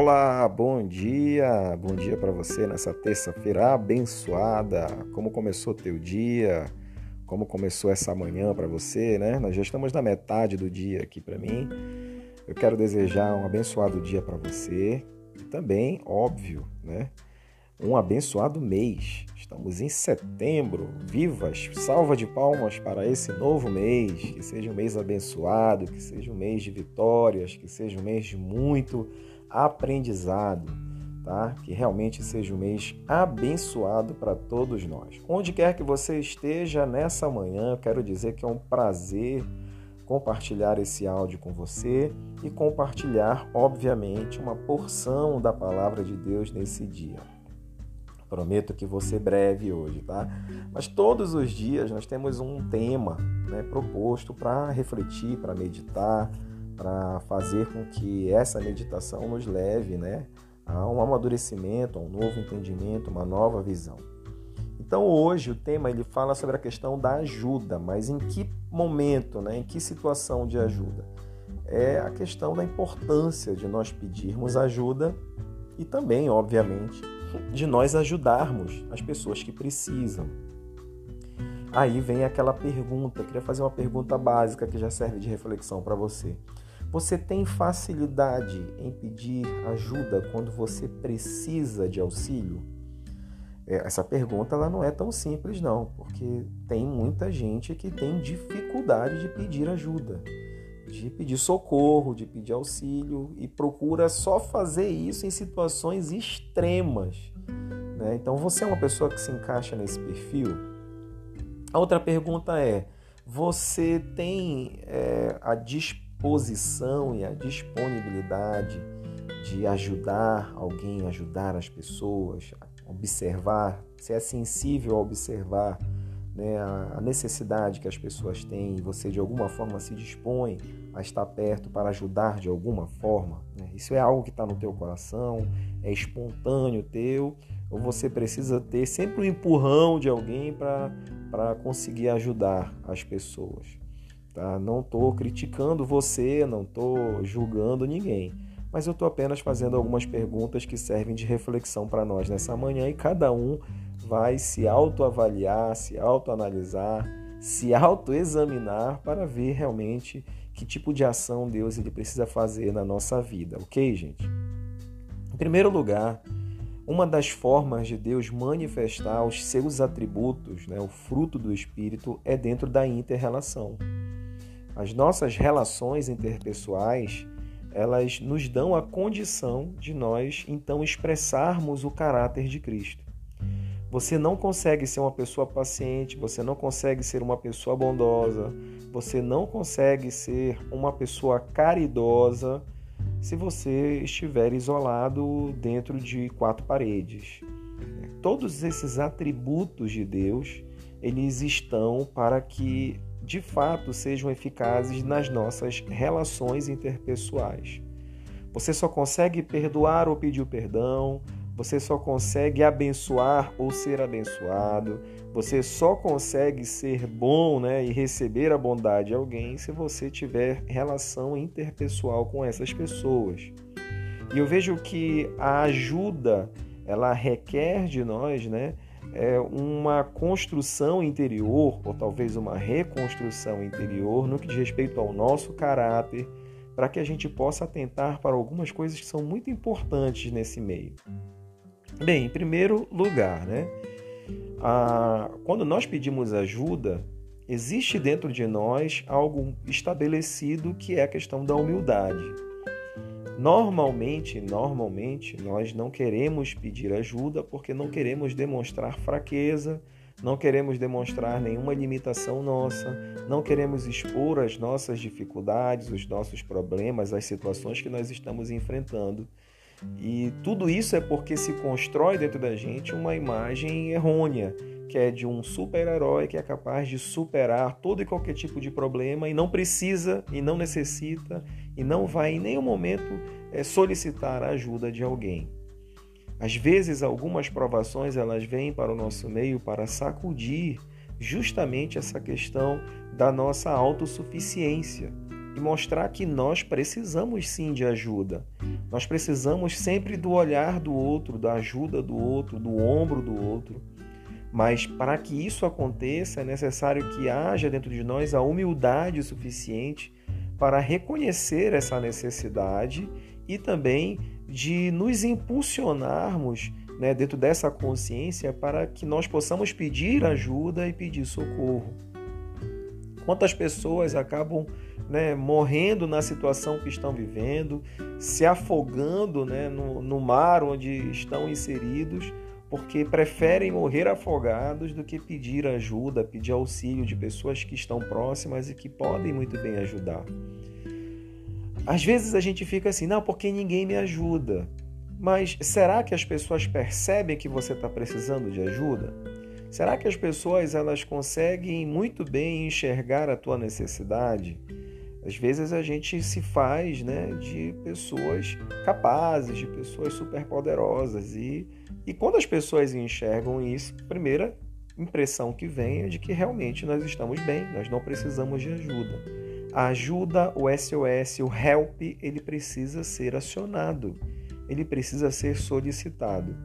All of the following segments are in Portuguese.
Olá, bom dia, bom dia para você nessa terça-feira abençoada. Como começou teu dia? Como começou essa manhã para você, né? Nós já estamos na metade do dia aqui para mim. Eu quero desejar um abençoado dia para você e também, óbvio, né? Um abençoado mês. Estamos em setembro. Vivas! Salva de palmas para esse novo mês. Que seja um mês abençoado, que seja um mês de vitórias, que seja um mês de muito aprendizado, tá? Que realmente seja um mês abençoado para todos nós. Onde quer que você esteja nessa manhã, quero dizer que é um prazer compartilhar esse áudio com você e compartilhar, obviamente, uma porção da palavra de Deus nesse dia. Prometo que você breve hoje, tá? Mas todos os dias nós temos um tema né, proposto para refletir, para meditar, para fazer com que essa meditação nos leve né, a um amadurecimento, a um novo entendimento, uma nova visão. Então hoje o tema ele fala sobre a questão da ajuda, mas em que momento, né, em que situação de ajuda? É a questão da importância de nós pedirmos ajuda e também, obviamente, de nós ajudarmos as pessoas que precisam. Aí vem aquela pergunta, queria fazer uma pergunta básica que já serve de reflexão para você. Você tem facilidade em pedir ajuda quando você precisa de auxílio? É, essa pergunta ela não é tão simples não, porque tem muita gente que tem dificuldade de pedir ajuda de pedir socorro, de pedir auxílio e procura só fazer isso em situações extremas. Né? Então você é uma pessoa que se encaixa nesse perfil? A outra pergunta é: você tem é, a disposição e a disponibilidade de ajudar alguém, ajudar as pessoas, observar, você é sensível a observar né, a necessidade que as pessoas têm e você de alguma forma se dispõe a estar perto para ajudar de alguma forma. Né? Isso é algo que está no teu coração, é espontâneo teu, ou você precisa ter sempre um empurrão de alguém para conseguir ajudar as pessoas. Tá? Não estou criticando você, não estou julgando ninguém, mas eu estou apenas fazendo algumas perguntas que servem de reflexão para nós nessa manhã e cada um vai se autoavaliar, se autoanalisar, se autoexaminar para ver realmente que tipo de ação Deus ele precisa fazer na nossa vida, ok, gente? Em primeiro lugar, uma das formas de Deus manifestar os seus atributos, né, o fruto do Espírito, é dentro da interrelação. As nossas relações interpessoais, elas nos dão a condição de nós então expressarmos o caráter de Cristo. Você não consegue ser uma pessoa paciente, você não consegue ser uma pessoa bondosa, você não consegue ser uma pessoa caridosa se você estiver isolado dentro de quatro paredes. Todos esses atributos de Deus, eles estão para que de fato sejam eficazes nas nossas relações interpessoais. Você só consegue perdoar ou pedir perdão, você só consegue abençoar ou ser abençoado. Você só consegue ser bom né, e receber a bondade de alguém se você tiver relação interpessoal com essas pessoas. E eu vejo que a ajuda ela requer de nós né, é uma construção interior, ou talvez uma reconstrução interior, no que diz respeito ao nosso caráter, para que a gente possa atentar para algumas coisas que são muito importantes nesse meio. Bem, em primeiro lugar, né? Quando nós pedimos ajuda, existe dentro de nós algo estabelecido que é a questão da humildade. Normalmente, normalmente, nós não queremos pedir ajuda porque não queremos demonstrar fraqueza, não queremos demonstrar nenhuma limitação nossa, não queremos expor as nossas dificuldades, os nossos problemas, as situações que nós estamos enfrentando. E tudo isso é porque se constrói dentro da gente uma imagem errônea, que é de um super-herói que é capaz de superar todo e qualquer tipo de problema e não precisa e não necessita e não vai em nenhum momento é, solicitar a ajuda de alguém. Às vezes, algumas provações elas vêm para o nosso meio para sacudir justamente essa questão da nossa autossuficiência e mostrar que nós precisamos sim de ajuda. Nós precisamos sempre do olhar do outro, da ajuda do outro, do ombro do outro. Mas para que isso aconteça, é necessário que haja dentro de nós a humildade suficiente para reconhecer essa necessidade e também de nos impulsionarmos né, dentro dessa consciência para que nós possamos pedir ajuda e pedir socorro. Quantas pessoas acabam né, morrendo na situação que estão vivendo, se afogando né, no, no mar onde estão inseridos, porque preferem morrer afogados do que pedir ajuda, pedir auxílio de pessoas que estão próximas e que podem muito bem ajudar. Às vezes a gente fica assim, não, porque ninguém me ajuda. Mas será que as pessoas percebem que você está precisando de ajuda? Será que as pessoas elas conseguem muito bem enxergar a tua necessidade? Às vezes a gente se faz né, de pessoas capazes, de pessoas superpoderosas. E, e quando as pessoas enxergam isso, a primeira impressão que vem é de que realmente nós estamos bem, nós não precisamos de ajuda. A ajuda, o SOS, o help, ele precisa ser acionado, ele precisa ser solicitado.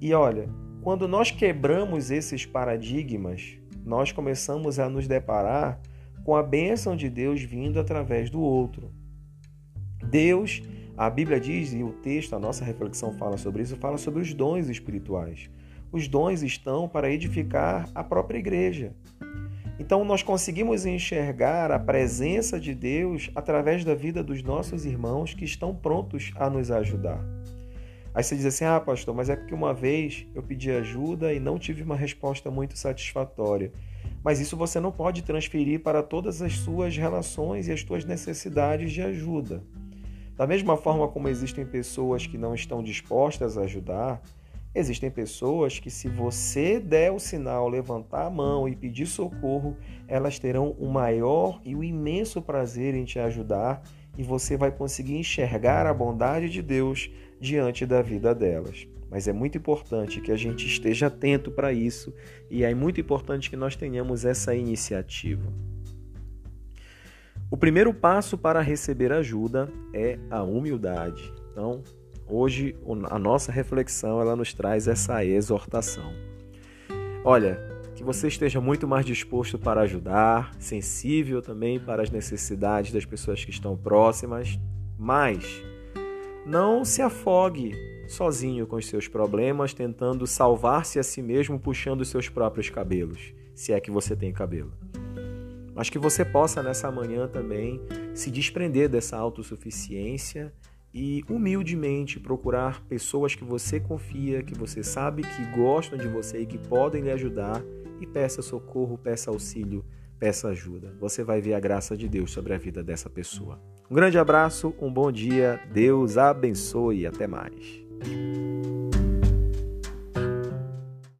E olha, quando nós quebramos esses paradigmas, nós começamos a nos deparar com a bênção de Deus vindo através do outro. Deus, a Bíblia diz, e o texto, a nossa reflexão fala sobre isso, fala sobre os dons espirituais. Os dons estão para edificar a própria igreja. Então, nós conseguimos enxergar a presença de Deus através da vida dos nossos irmãos que estão prontos a nos ajudar. Aí você diz assim: ah, pastor, mas é porque uma vez eu pedi ajuda e não tive uma resposta muito satisfatória. Mas isso você não pode transferir para todas as suas relações e as suas necessidades de ajuda. Da mesma forma como existem pessoas que não estão dispostas a ajudar, existem pessoas que, se você der o sinal, levantar a mão e pedir socorro, elas terão o maior e o imenso prazer em te ajudar e você vai conseguir enxergar a bondade de Deus diante da vida delas. Mas é muito importante que a gente esteja atento para isso e é muito importante que nós tenhamos essa iniciativa. O primeiro passo para receber ajuda é a humildade. Então, hoje a nossa reflexão ela nos traz essa exortação. Olha, que você esteja muito mais disposto para ajudar, sensível também para as necessidades das pessoas que estão próximas, mas não se afogue sozinho com os seus problemas, tentando salvar-se a si mesmo puxando os seus próprios cabelos, se é que você tem cabelo. Mas que você possa nessa manhã também se desprender dessa autossuficiência e humildemente procurar pessoas que você confia, que você sabe que gostam de você e que podem lhe ajudar e peça socorro, peça auxílio, peça ajuda. Você vai ver a graça de Deus sobre a vida dessa pessoa. Um grande abraço, um bom dia, Deus abençoe e até mais.